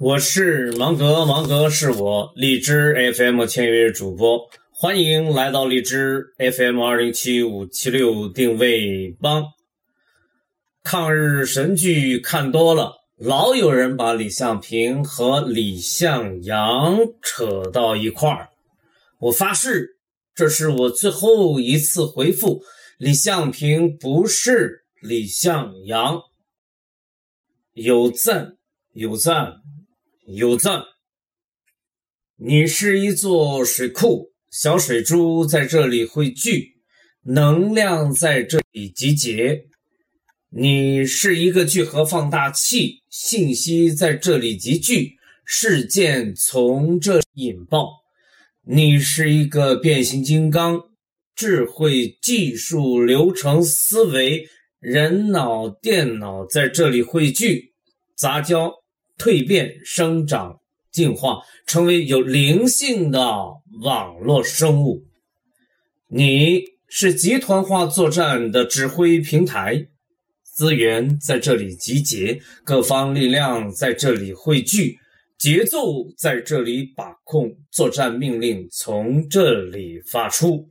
我是芒格，芒格是我荔枝 FM 签约主播，欢迎来到荔枝 FM 二零七五七六定位帮。抗日神剧看多了，老有人把李向平和李向阳扯到一块儿。我发誓，这是我最后一次回复：李向平不是李向阳。有赞，有赞。有赞，你是一座水库，小水珠在这里汇聚，能量在这里集结。你是一个聚合放大器，信息在这里集聚，事件从这引爆。你是一个变形金刚，智慧、技术、流程、思维、人脑、电脑在这里汇聚，杂交。蜕变、生长、进化，成为有灵性的网络生物。你是集团化作战的指挥平台，资源在这里集结，各方力量在这里汇聚，节奏在这里把控，作战命令从这里发出。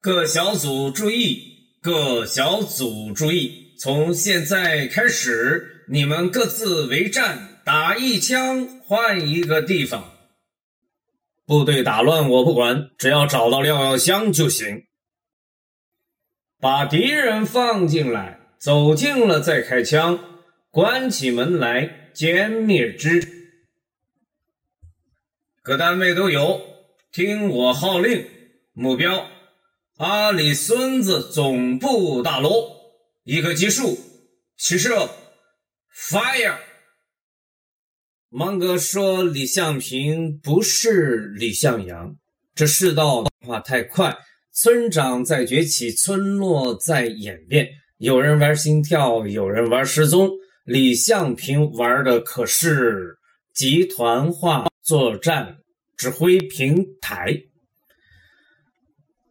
各小组注意，各小组注意，从现在开始。你们各自为战，打一枪换一个地方。部队打乱我不管，只要找到廖耀湘就行。把敌人放进来，走近了再开枪，关起门来歼灭之。各单位都有，听我号令，目标阿里孙子总部大楼，一个基数，起射。Fire！芒格说：“李向平不是李向阳，这世道变化太快，村长在崛起，村落在演变。有人玩心跳，有人玩失踪。李向平玩的可是集团化作战指挥平台。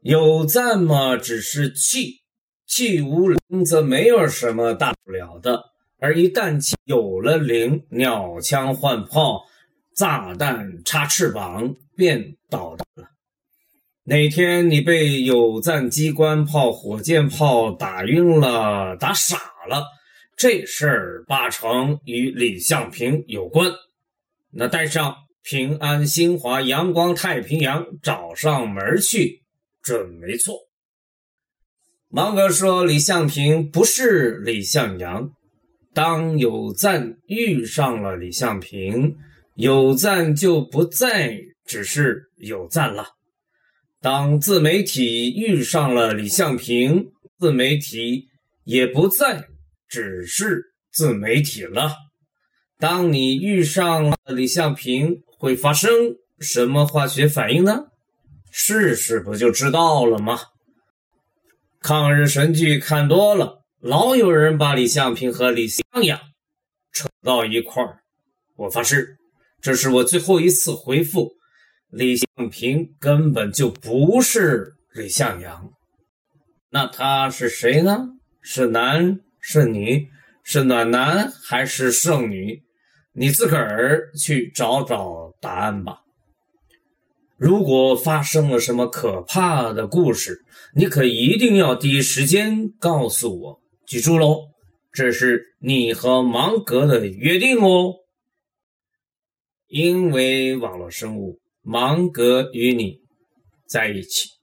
有赞吗？只是气，气无灵则没有什么大不了的。”而一旦有了零，鸟枪换炮，炸弹插翅膀，变导弹了。哪天你被有赞机关炮、火箭炮打晕了、打傻了，这事儿八成与李向平有关。那带上平安、新华、阳光、太平洋，找上门去，准没错。芒格说：“李向平不是李向阳。”当有赞遇上了李向平，有赞就不再只是有赞了。当自媒体遇上了李向平，自媒体也不再只是自媒体了。当你遇上了李向平，会发生什么化学反应呢？试试不就知道了吗？抗日神剧看多了。老有人把李向平和李向阳扯到一块儿，我发誓，这是我最后一次回复。李向平根本就不是李向阳，那他是谁呢？是男是女？是暖男还是剩女？你自个儿去找找答案吧。如果发生了什么可怕的故事，你可一定要第一时间告诉我。记住喽，这是你和芒格的约定哦。因为网络生物，芒格与你在一起。